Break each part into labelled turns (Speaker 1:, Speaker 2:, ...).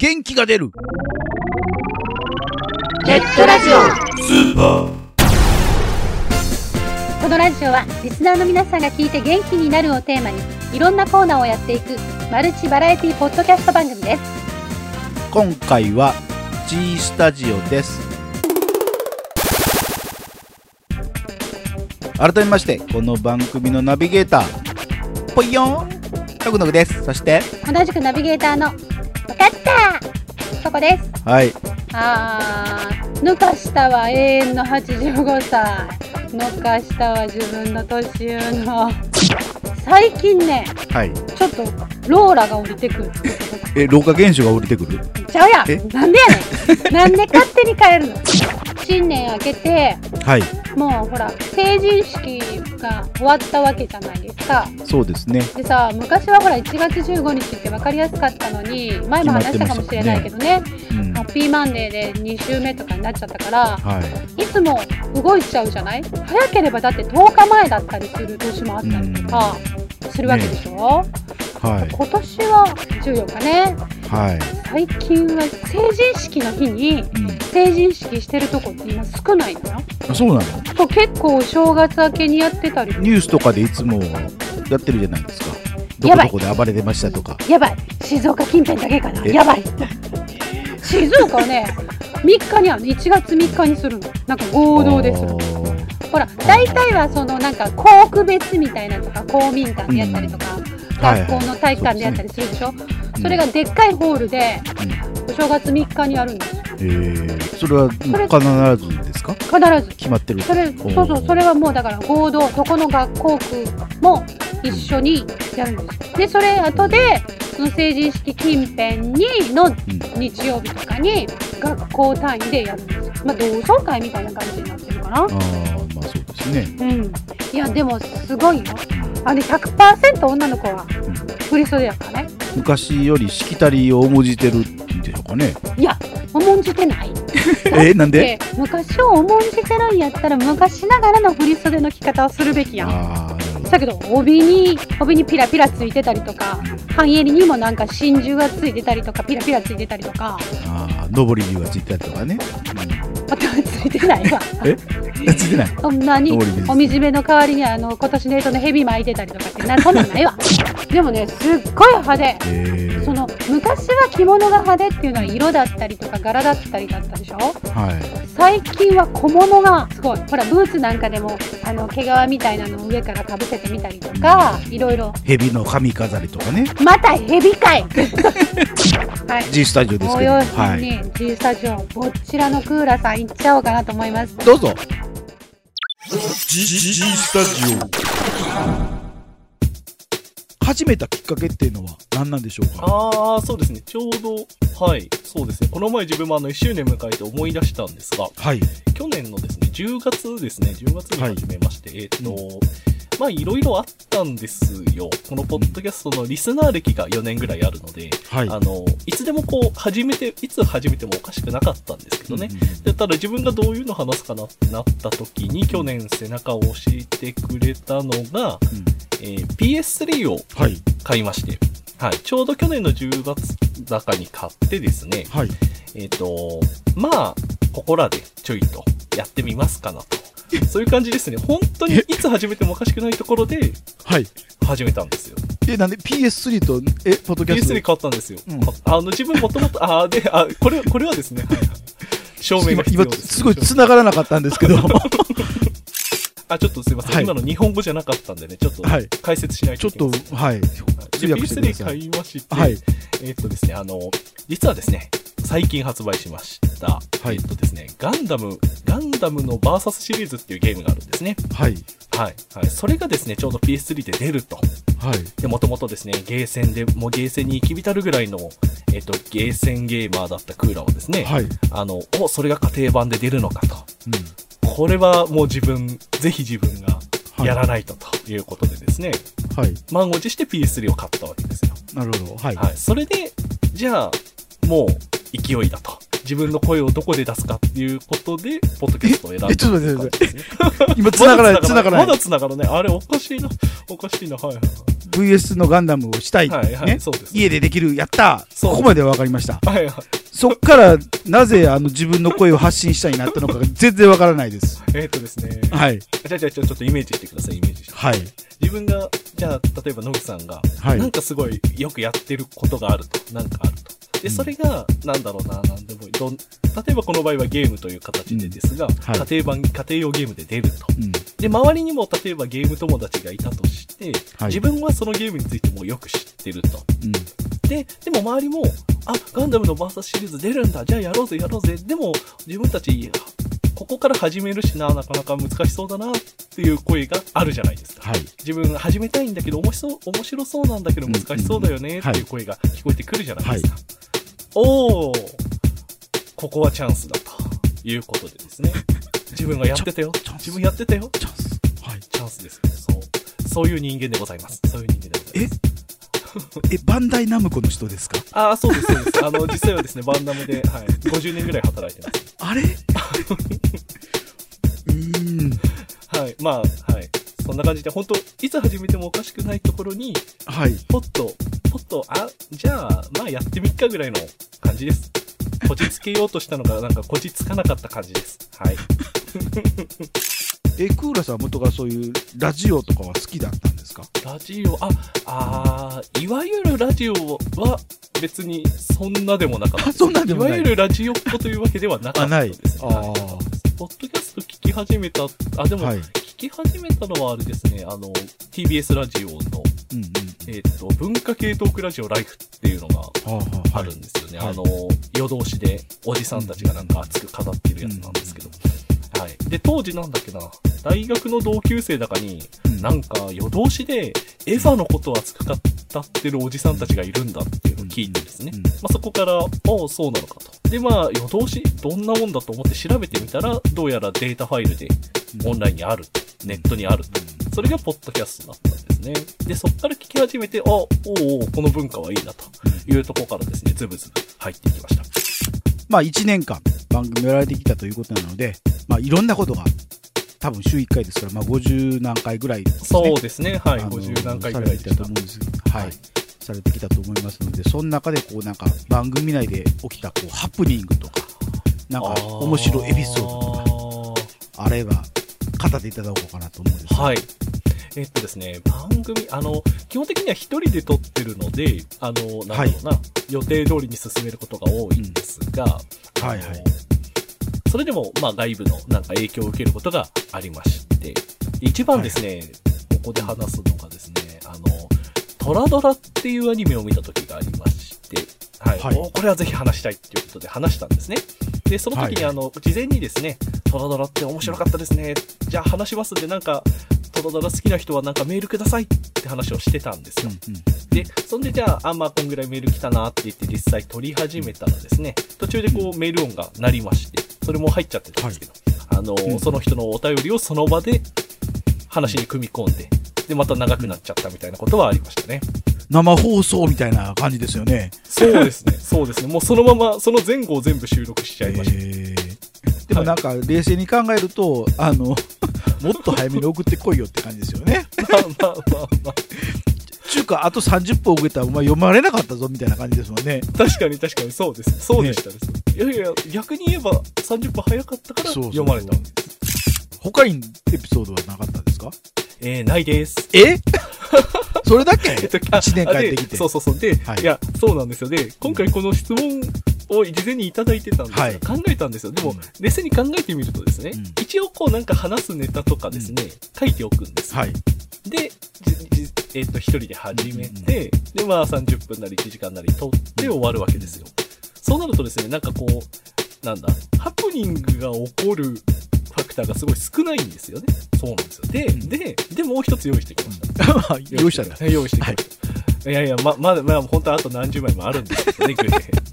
Speaker 1: 元気が出る。
Speaker 2: ネットラジオ。
Speaker 1: スーパー。
Speaker 3: このラジオはリスナーの皆さんが聞いて元気になるをテーマにいろんなコーナーをやっていくマルチバラエティポッドキャスト番組です。
Speaker 1: 今回は G スタジオです。改めましてこの番組のナビゲーターぽいよん。のぐのぐです。そして
Speaker 3: 同じくナビゲーターのわかったそこです。
Speaker 1: はい。
Speaker 3: あー。抜かしたは永遠の85歳。抜かしたは自分の年上の。最近ね
Speaker 1: はい。
Speaker 3: ちょっとローラが降りてくる。
Speaker 1: え老化現象が降りてくる？
Speaker 3: ちゃうや
Speaker 1: え？
Speaker 3: んなんでやねん。なんで勝手に変えるの？新年明けて
Speaker 1: はい。
Speaker 3: もうほら成人式が終わったわけじゃないですか。
Speaker 1: そうですね。
Speaker 3: でさ昔はほら1月15日って分かりやすかったのに前も話したかもしれないけどね。
Speaker 1: うん。
Speaker 3: ハッピーマンデーで2週目とかになっちゃったから
Speaker 1: はい。
Speaker 3: いつも動いちゃうじゃない？早ければだって10日前だったりする年もあったりとかするわけでしょ、
Speaker 1: はい。
Speaker 3: 今年は14日ね
Speaker 1: はい。
Speaker 3: 最近は成人式の日に
Speaker 1: うん。
Speaker 3: 成人式してるとこって今少ないのよ。
Speaker 1: あそうなの？
Speaker 3: そう結構お正月明けにやってたり。
Speaker 1: ニュースとかでいつもやってるじゃないですか。ど
Speaker 3: やばい。
Speaker 1: こどこで暴れてましたとか。
Speaker 3: やばい。静岡近辺だけかな。
Speaker 1: え？
Speaker 3: やばい。静岡はね3日にあるの。1月3日にするの。なんか合同でする。ほら大体はそのなんか校区別みたいなとか公民館でやったりとか、
Speaker 1: はいはい
Speaker 3: 学校の体育館でやったりするでしょ、それがでっかいホールでお正月3日にやるんです。よ
Speaker 1: えー、それは必ずですか？
Speaker 3: 必ず。
Speaker 1: 決まってる
Speaker 3: それ
Speaker 1: お
Speaker 3: そうそう。それはもうだから合同どこの学校区も一緒にやるんです。よでそれ後でその成人式近辺にの
Speaker 1: うん
Speaker 3: 日曜日とかに学校単位でやるんです。よまあ同窓会みたいな感じになってるかな。
Speaker 1: ああまあそうですね。
Speaker 3: うん。いやでもすごいよ。あれ100%女の子は振り袖やからね
Speaker 1: 昔よりしきたりを重んじてるんでしょうかね。
Speaker 3: いや重んじてない。
Speaker 1: えなんで？
Speaker 3: で昔を重んじてるんやったら昔ながらの振り袖の着方をするべきやん。だけど帯に帯にピラピラついてたりとか半襟にもなんか真珠がついてたりとかピラピラついてたりとか。
Speaker 1: ああ上り竜がついてたりとかね、
Speaker 3: またついてないわ。
Speaker 1: え？うん、ついてない。
Speaker 3: そんなにお水目の代わりにあの今年の干支の蛇巻いてたりとかってなそんなんないわ。でもねすっごい派手。
Speaker 1: え
Speaker 3: その昔は着物が派手っていうのは色だったりとか柄だったりだったでしょ？
Speaker 1: ー、はい。
Speaker 3: 最近は小物がすごい。ほらブーツなんかでもあの毛皮みたいなのを上からかぶせてみたりとかいろいろ。
Speaker 1: 蛇の髪飾りとかね。
Speaker 3: また蛇かい。はい。
Speaker 1: G スタジオですけど。
Speaker 3: 応用品
Speaker 1: はい。
Speaker 3: に G スタジオこちらのクーラーさん行っちゃおうかなと思います。
Speaker 1: どうぞ。
Speaker 2: G, G, G スタジ
Speaker 1: 始めたきっかけっていうのは何なんでしょうか？
Speaker 4: ああ、そうですね。ちょうど、はい、そうですね。この前自分もあの1周年迎えて思い出したんですが、
Speaker 1: はい
Speaker 4: 去年のですね、10月ですね、10月に始めまして、えっ、と、まあいろいろあったんですよ。このポッドキャストのリスナー歴が4年ぐらいあるので、
Speaker 1: はい
Speaker 4: あの、いつでもこう、始めて、いつ始めてもおかしくなかったんですけどね。でただ自分がどういうの話すかなってなった時に、去年背中を押してくれたのが、
Speaker 1: うん
Speaker 4: えー PS3 を
Speaker 1: はい
Speaker 4: 買いまして、はい、ちょうど去年の10月高に買ってですね、
Speaker 1: はい
Speaker 4: えっ、と、まあ、ここらでちょいとやってみますかなと。そういう感じですね。本当にいつ始めてもおかしくないところで
Speaker 1: はい
Speaker 4: 始めたんですよ。
Speaker 1: えなんで PS3 とえポッドキャスト
Speaker 4: ？PS3 買ったんですよ。
Speaker 1: うん
Speaker 4: あの、自分もともと、あ、で、あ、これ、これはですね、はい はい証明が必要
Speaker 1: 今
Speaker 4: です。
Speaker 1: すごい繋がらなかったんですけど
Speaker 4: あ、ちょっとすいません、
Speaker 1: はい
Speaker 4: 今の日本語じゃなかったんでね、ちょっと
Speaker 1: はい
Speaker 4: 解説しない
Speaker 1: ちょっと
Speaker 4: といけない。
Speaker 1: はい通
Speaker 4: で
Speaker 1: 訳してくだ
Speaker 4: PS3
Speaker 1: さい
Speaker 4: 買いまして、
Speaker 1: はい
Speaker 4: えっとですね、あの、実はですね、最近発売しました、
Speaker 1: はい
Speaker 4: えっとですね、ガンダム、ガンダムのバーサスシリーズっていうゲームがあるんですね。
Speaker 1: はい
Speaker 4: はい。はい。それがですね、ちょうど PS3 で出ると。
Speaker 1: はい
Speaker 4: で、もともとですね、ゲーセンで、もうゲーセンに行き浸るぐらいの、えっと、ゲーセンゲーマーだったクーラーはですね、
Speaker 1: はい
Speaker 4: あの、お、それが家庭版で出るのかと。
Speaker 1: うん
Speaker 4: これはもう自分、ぜひ自分が
Speaker 1: はい
Speaker 4: やらないとということでですね、
Speaker 1: はい
Speaker 4: 満を持して PS3 を買ったわけですよ。
Speaker 1: なるほどはい
Speaker 4: はい。それで、じゃあ、もう勢いだと。自分の声をどこで出すかっていうことで、ポッドキャストを選んだ
Speaker 1: ええちょっと待って
Speaker 4: ね。
Speaker 1: 今繋がらない繋がらない
Speaker 4: まだ繋がらない。あれおかしいな。おかしいな。はいはいはい。
Speaker 1: VS のガンダムをしたい。
Speaker 4: はいはい、
Speaker 1: ね。
Speaker 4: そうです。
Speaker 1: 家でできる、やったここまでは分かりました。
Speaker 4: はいはい。
Speaker 1: そっから、なぜあの自分の声を発信したいなったのかが全然分からないです。
Speaker 4: えーっとですね。
Speaker 1: はい。
Speaker 4: じゃあじゃあちょっとイメージしてください、イメージして。
Speaker 1: はい。
Speaker 4: 自分が、じゃあ、例えば野口さんが、
Speaker 1: はい
Speaker 4: なんかすごいよくやってることがあると。なんかあると。で、
Speaker 1: うん
Speaker 4: それが、なんだろうな、なんでもいいどん、例えばこの場合はゲームという形でですが、
Speaker 1: はい
Speaker 4: 家庭版、家庭用ゲームで出ると。
Speaker 1: うん。
Speaker 4: で、周りにも例えばゲーム友達がいたとして、
Speaker 1: はい
Speaker 4: 自分はそのゲームについてもうよく知ってると。
Speaker 1: うん。
Speaker 4: で、でも周りも、あ、ガンダムのバーサスシリーズ出るんだ、じゃあやろうぜ、やろうぜ。でも、自分たち、ここから始めるしな、なかなか難しそうだな、っていう声があるじゃないですか。
Speaker 1: はい。
Speaker 4: 自分始めたいんだけど、面白そう、面白そうなんだけど
Speaker 1: うん
Speaker 4: 難しそうだよね、
Speaker 1: うん
Speaker 4: っていう声が聞こえてくるじゃないですか。おー、ここはチャンスだということでですね。自分がやってたよ自分やってたよ。
Speaker 1: チャンス。はい。
Speaker 4: チャンスです。そう。そういう人間でございます。そういう人間でございます。
Speaker 1: え、バンダイナムコの人ですか？
Speaker 4: ああ、そうです、そうです。あの、実際はですね、バンダムで、はい、50年ぐらい働いてます。
Speaker 1: あれ？うーん。
Speaker 4: はい、まあ、はい。そんな感じで、本当いつ始めてもおかしくないところに、
Speaker 1: はい。
Speaker 4: ポッと、ポッと、あ、じゃあ、まあやってみっかぐらいの感じです。こじつけようとしたのが、なんかこじつかなかった感じです。はい。
Speaker 1: え、クーラさんは元がそういうラジオとかは好きだった？か？
Speaker 4: ラジオ、あ、あーいわゆるラジオは別にそんなでもなかった。
Speaker 1: そんなでもない
Speaker 4: わゆるラジオっ子というわけではなかったです、ね。
Speaker 1: あない
Speaker 4: はい
Speaker 1: あー
Speaker 4: ポッドキャスト聞き始めた、あ、でも、
Speaker 1: はい。
Speaker 4: 聞き始めたのはあれですね、あの、TBS ラジオの、
Speaker 1: うんうん。
Speaker 4: えっ、と、文化系トークラジオライフっていうのが
Speaker 1: はあはあ
Speaker 4: あるんですよね。
Speaker 1: はい
Speaker 4: あの、夜通しでおじさんたちがなんか熱く語っているやつなんですけど。はい。で、当時なんだっけな、大学の同級生だかに、
Speaker 1: うん
Speaker 4: なんか夜通しでエヴァのことを熱く語ってるおじさんたちがいるんだっていうのを聞いてですね。
Speaker 1: うん
Speaker 4: まあ、そこから、ああ、そうなのかと。で、まあ、夜通し、どんなもんだと思って調べてみたら、どうやらデータファイルでオンラインにあると。ネットにあると。それがポッドキャストだったんですね。で、そこから聞き始めて、あ、おうおうこの文化はいいなというところからですね、ズブズブ入っていきました。
Speaker 1: まあ1年間番組をやられてきたということなので、まあいろんなことが、多分週1回ですから、まあ50何回ぐらいね。
Speaker 4: そうですね、はい、
Speaker 1: あの
Speaker 4: 50何回ぐらいでした。
Speaker 1: されてきたと思。うんです。はい。されてきたと思いますので、その中でこうなんか番組内で起きたこうハプニングとか、なんか面白いエピソードとか、あれば語っていただこうかなと思うんです。が
Speaker 4: はい。えっとですね、番組、あの、基本的には一人で撮ってるので、あの、なんだろうな、予定通りに進めることが多いんですが、あの
Speaker 1: はい。はい
Speaker 4: それでも、まあ、外部のなんか影響を受けることがありまして、一番ですね、ここで話すのがですね、あの、トラドラっていうアニメを見た時がありまして、はい。
Speaker 1: はい
Speaker 4: おこれはぜひ話したいっていうことで話したんですね。で、その時に、
Speaker 1: はい
Speaker 4: あの、事前にですね、トラドラって面白かったですね。じゃあ話しますんで、なんか、トラドラ好きな人はなんかメールくださいって話をしてたんですよ。
Speaker 1: うんうん
Speaker 4: で、そんでじゃあ、あ、まあ、こんぐらいメール来たなって言って実際取り始めたらですね、途中でこうメール音が鳴りまして、それも入っちゃってたんですけど、あの、
Speaker 1: うん
Speaker 4: その人のお便りをその場で話に組み込んで、で、また長くなっちゃったみたいなことはありましたね。
Speaker 1: 生放送みたいな感じですよね。
Speaker 4: そうですね、そうですね。もうそのまま、その前後を全部収録しちゃいました。
Speaker 1: えーでもなんか冷静に考えると、あの、もっと早めに送ってこいよって感じですよね。
Speaker 4: まあまあまあまあ。
Speaker 1: ちゅうか、あと30分遅れたらお前読まれなかったぞみたいな感じですもんね。
Speaker 4: 確かに確かにそうです。そうでしたです。いやいや、逆に言えば30分早かったから
Speaker 1: そうそう
Speaker 4: 読まれた。
Speaker 1: 他にエピソードはなかったですか？
Speaker 4: えー、ないです。
Speaker 1: え？それだけ？
Speaker 4: えっと、あ
Speaker 1: ?1 年帰ってきて。
Speaker 4: でそうそうそう。で、
Speaker 1: はい
Speaker 4: い、や、そうなんですよ。で、今回この質問を事前にいただいてたんですが、
Speaker 1: はい
Speaker 4: 考えたんですよ。でも、
Speaker 1: うん
Speaker 4: 冷静に考えてみるとですね、
Speaker 1: うん
Speaker 4: 一応こうなんか話すネタとかですね、書いておくんですよ。
Speaker 1: はい。
Speaker 4: で、えっ、と、一人で始めて、で、まあ30分なり1時間なり撮って終わるわけですよ。そうなるとですね、なんかこう、なんだ、ハプニングが起こるファクターがすごい少ないんですよね。そうなんですよ。で、
Speaker 1: うん
Speaker 4: で、で、もう一つ用意してきました。
Speaker 1: 用意したんだ。
Speaker 4: は い用意してきました。い、やいや、ま、まだ、まあ、本当はあと何十枚もあるんですけどね、グレー。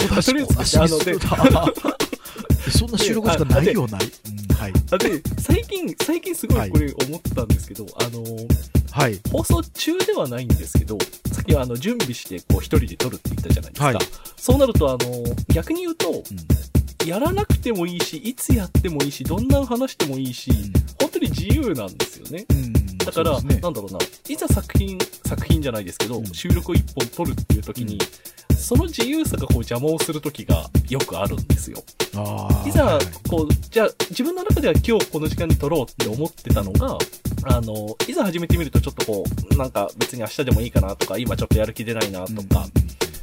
Speaker 1: 小出し
Speaker 4: とりあえず
Speaker 1: 小出し
Speaker 4: あので
Speaker 1: そんな収録しかないよない？うんはい。
Speaker 4: あで、最近、最近すごいこれ思ったんですけど、あの、
Speaker 1: はい。
Speaker 4: 放送中ではないんですけど、さっきはあの、準備して、こう、一人で撮るって言ったじゃないですか。
Speaker 1: はい
Speaker 4: そうなると、あの、逆に言うと、
Speaker 1: うん
Speaker 4: やらなくてもいいし、いつやってもいいし、どんな話してもいいし、本当に自由なんですよね。
Speaker 1: うん。
Speaker 4: だだから、
Speaker 1: ね。
Speaker 4: なんだろうな、いざ作品、作品じゃないですけど、
Speaker 1: うん。
Speaker 4: 収録を一本撮るっていう時に、その自由さがこう邪魔をする時がよくあるんですよ。いざ
Speaker 1: はい、
Speaker 4: こう、じゃあ、自分の中では今日この時間に撮ろうって思ってたのが、あの、いざ始めてみるとちょっとこう、なんか別に明日でもいいかなとか、今ちょっとやる気出ないなとか、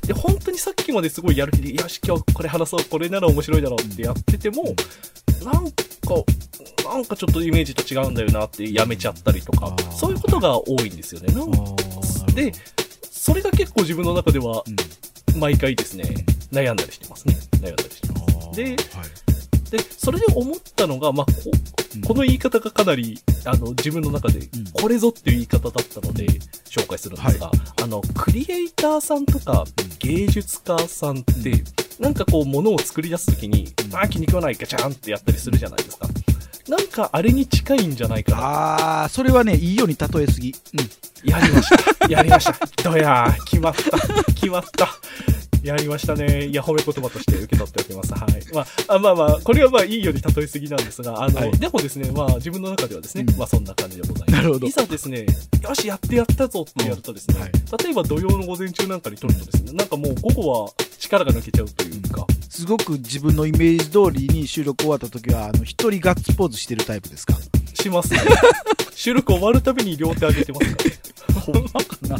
Speaker 4: で、本当にさっきまですごいやる気で、よし、今日これ話そう、これなら面白いだろうってやってても、なんか、なんかちょっとイメージと違うんだよなってやめちゃったりとかそういうことが多いんですよね。で、それが結構自分の中では
Speaker 1: うん。
Speaker 4: 毎回ですね、悩んだりしてますね。悩んだりしてます。で
Speaker 1: はい。
Speaker 4: で、それで思ったのが、まあ、こ
Speaker 1: うん。
Speaker 4: この言い方がかなり、あの、自分の中で、これぞっていう言い方だったので、紹介するんですが、あの、クリエイターさんとか、芸術家さんって、
Speaker 1: うん
Speaker 4: なんかこう、ものを作り出すときに、
Speaker 1: うん
Speaker 4: あー、気に食わない、ガチャンってやったりするじゃないですか。なんか、あれに近いんじゃないかな。
Speaker 1: ああそれはねいいように例えすぎ、うん、
Speaker 4: やりました。やりました。どやー、決まった。決まった。やりましたね。いや、褒め言葉として受け取っておきます。はい。まあ、あまあまあ、これはまあ、いいように例えすぎなんですが、あの、
Speaker 1: はい
Speaker 4: でもですね、まあ、自分の中ではですね、
Speaker 1: うん
Speaker 4: まあ、そんな感じでございます。
Speaker 1: なるほど
Speaker 4: いざですね、よし、やってやったぞってやるとですね、
Speaker 1: うんはい
Speaker 4: 例えば土曜の午前中なんかに撮るとですね、なんかもう午後は力が抜けちゃうというか、
Speaker 1: すごく自分のイメージ通りに収録終わった時はあの一人ガッツポーズしてるタイプですか？
Speaker 4: しますね。収録終わるたびに両手上げてますからね。
Speaker 1: ほんまかな？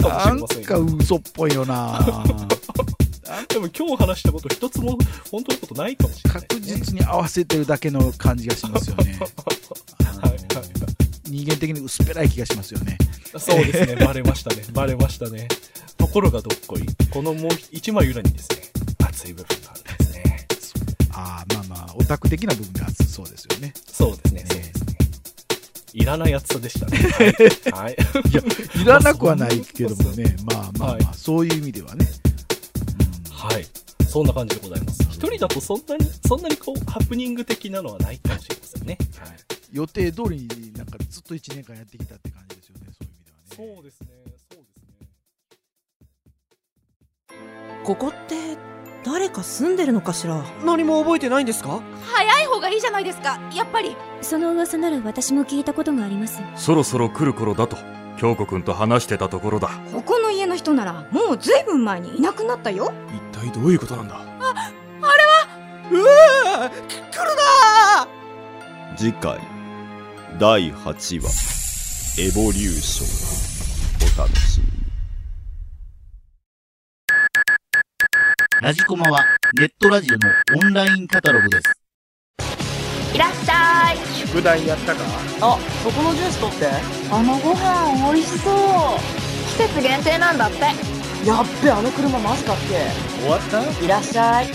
Speaker 1: なんか嘘っぽいよな。
Speaker 4: でも今日話したこと一つも本当のことないかもしれない。ね。
Speaker 1: 実に合わせてるだけの感じがしますよね。あの
Speaker 4: はいはい。
Speaker 1: 人間的に薄っぺらい気がしますよね。
Speaker 4: そうですね、バレましたね、バレましたね。ところがどっこい、このもう一枚裏にですね、熱い部分があるんですね。
Speaker 1: ああまあまあオタク的な部分がそうですよね
Speaker 4: そうですね、
Speaker 1: ね。
Speaker 4: そうですね。いらない熱さでしたね。はい。はい、
Speaker 1: いやいらなくはないけどもねまあまあまあ、
Speaker 4: はい
Speaker 1: そういう意味ではね、
Speaker 4: はい。そんな感じでございます。一人だとそんなに、そんなにこう、ハプニング的なのはないかもしれませんね。はい。
Speaker 1: 予定通りになんかずっと1年間やってきたって感じですよねそういう意味ではね
Speaker 4: そうですね、そうですね。
Speaker 5: ここって誰か住んでるのかしら？
Speaker 6: 何も覚えてないんですか？
Speaker 7: 早い方がいいじゃないですか。やっぱり。
Speaker 8: その噂なら私も聞いたことがあります。
Speaker 2: そろそろ来る頃だと京子くんと話してたところだ。
Speaker 7: ここの家の人ならもうずいぶん前にいなくなったよ。
Speaker 6: 一体どういうことなんだ？
Speaker 5: うわ来るな
Speaker 9: 次回第8話エボリューションお楽しみ
Speaker 10: ラジコマはネットラジオのオンラインカタログです。
Speaker 7: いらっしゃい。
Speaker 6: 宿題やったか？
Speaker 5: あそこのジュース取って。
Speaker 7: あのご飯美味しそう。季節限定なんだって。
Speaker 5: やっべあの車マジかっ
Speaker 6: 終わった？
Speaker 5: けいらっしゃい。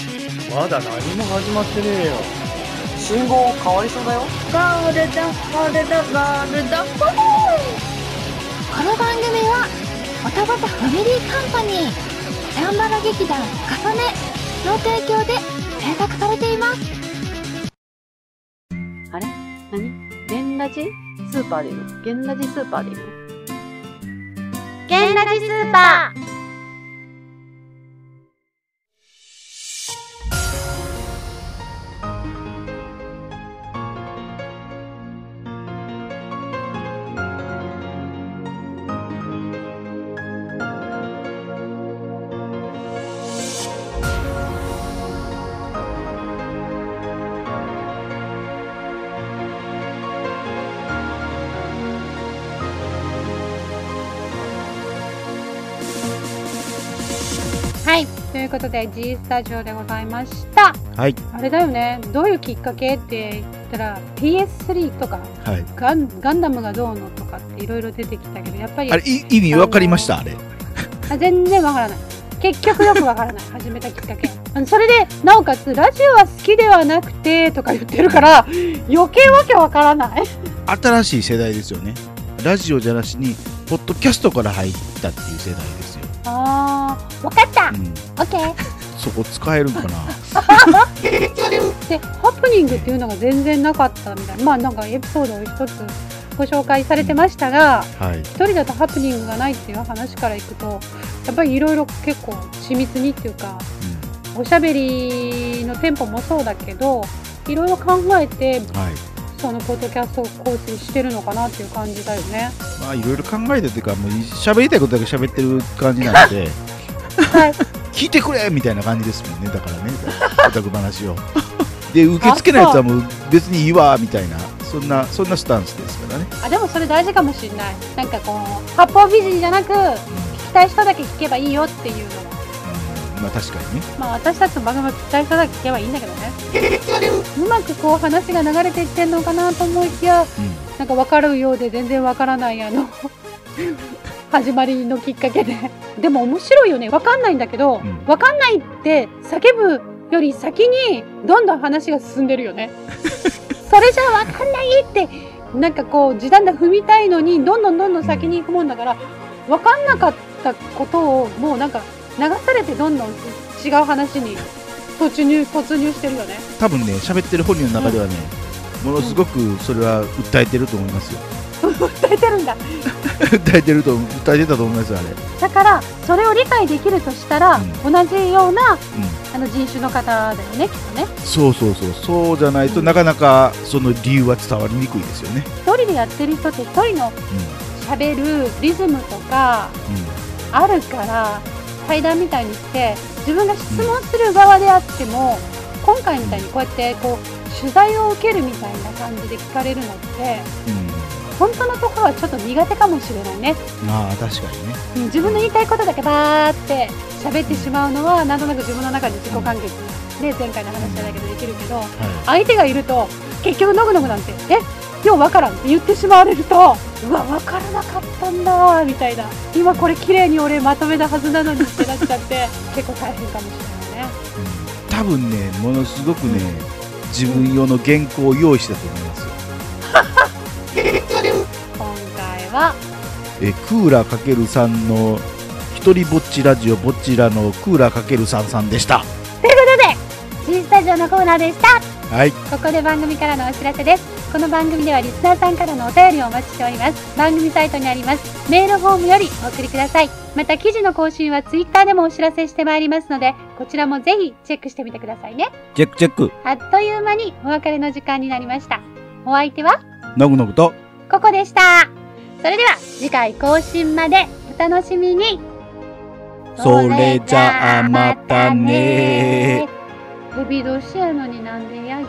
Speaker 6: まだ何も始まってねえよ。
Speaker 5: 信号変わりそうだよ。
Speaker 7: ゴールドゴールドゴールドこの番組はおたごたファミリーカンパニーサンバラ劇団かさねの提供で制作されています。
Speaker 3: あれ？何？ゲンラジスーパーでいいの？ゲンラジスーパーでいいの？
Speaker 7: ゲンラジスーパー
Speaker 3: いということで G スタジオでございました。
Speaker 1: はい。
Speaker 3: あれだよね。どういうきっかけって言ったら PS3 とか
Speaker 1: はい。
Speaker 3: ガンガンダムがどうのとかっていろいろ出てきたけどやっぱり
Speaker 1: あれい意味わかりました？あれ。
Speaker 3: あ全然わからない。結局よくわからない。始めたきっかけ。それでなおかつラジオは好きではなくてとか言ってるから余計わけわからない。
Speaker 1: 新しい世代ですよね。ラジオじゃなしにポッドキャストから入ったっていう世代ですよ、
Speaker 3: あーわかった。
Speaker 1: うん、
Speaker 3: オッケー。
Speaker 1: そこ使えるんかな。
Speaker 3: でハプニングっていうのが全然なかったみたいな。まあなんかエピソードを一つご紹介されてましたが
Speaker 1: はい。
Speaker 3: 一人だとハプニングがないっていう話からいくとやっぱりいろいろ結構緻密にっていうかおしゃべりのテンポもそうだけどいろいろ考えて
Speaker 1: はい
Speaker 3: そのポッドキャストを更新してるのかなっていう感じだよね。
Speaker 1: まあいろいろ考えてっていうかもう喋りたいことだけ喋ってる感じなので。
Speaker 3: はい。
Speaker 1: 聞いてくれみたいな感じですもんねだからね。オタク話を。で受け付けないやつはもう別にいいわみたいな。そんなそんなスタンスですからね。
Speaker 3: あでもそれ大事かもしれない。なんかこう八方美人じゃなく聞きたい人だけ聞けばいいよっていうのは
Speaker 1: まあ確かにね。
Speaker 3: まあ私たちの番組は聞きたい人だけ聞けばいいんだけどね。うまくこう話が流れていってんのかなと思いきや、なんか分かるようで全然分からないあの 始まりのきっかけで。でも面白いよね。分かんないんだけど、分かんないって叫ぶより先にどんどん話が進んでるよね。それじゃ分かんないってなんかこう時短だ踏みたいのにどんどんどんどん先に行くもんだから分かんなかったことをもうなんか流されてどんどん違う話に突入突入してるよね。
Speaker 1: 多分ね喋ってる本人の中ではね、ものすごくそれは訴えてると思いますよ。
Speaker 3: 訴えてるんだ。
Speaker 1: 訴えてると訴えてたと思いますよあれ。
Speaker 3: だからそれを理解できるとしたら、同じような、あの人種の方だよねきっとね。
Speaker 1: そうそうそう。そうじゃないと、なかなかその理由は伝わりにくいですよね。
Speaker 3: 一人でやってる人って一人の喋るリズムとかあるから対談みたいにして自分が質問する側であっても、今回みたいにこうやってこう取材を受けるみたいな感じで聞かれるのって、本当のところはちょっと苦手かもしれないね、
Speaker 1: まあ確かにね。
Speaker 3: うん自分の言いたいことだけバーって喋ってしまうのはなんとなく自分の中で自己完結、ね、前回の話じゃないけどできるけど、相手がいると結局のぐのぐなんて「え？ようわからん」って言ってしまわれるとうわ分からなかったんだみたいな。今これ綺麗に俺まとめたはずなのにってなっちゃって 結構大変かもしれないね。
Speaker 1: 多分ねものすごくね、自分用の原稿を用意してたと思いますよ。
Speaker 3: 今回は
Speaker 1: えクーラーかけるさんの一人ぼっちラジオぼっちらのクーラーかけるさんさんでした。
Speaker 3: ということで G スタジオのコーナーでした。
Speaker 1: はい。
Speaker 3: ここで番組からのお知らせですこの番組ではリスナーさんからのお便りをお待ちしております。番組サイトにあります。メールフォームよりお送りください。また記事の更新はツイッターでもお知らせしてまいりますのでこちらもぜひチェックしてみてくださいね。
Speaker 1: チェックチェック。
Speaker 3: あっという間にお別れの時間になりました。お相手は？
Speaker 1: のぐのぐと。
Speaker 3: ここでした。それでは次回更新までお楽しみに。
Speaker 1: それじゃあまたね
Speaker 3: ヘビ年やのになんでヤギ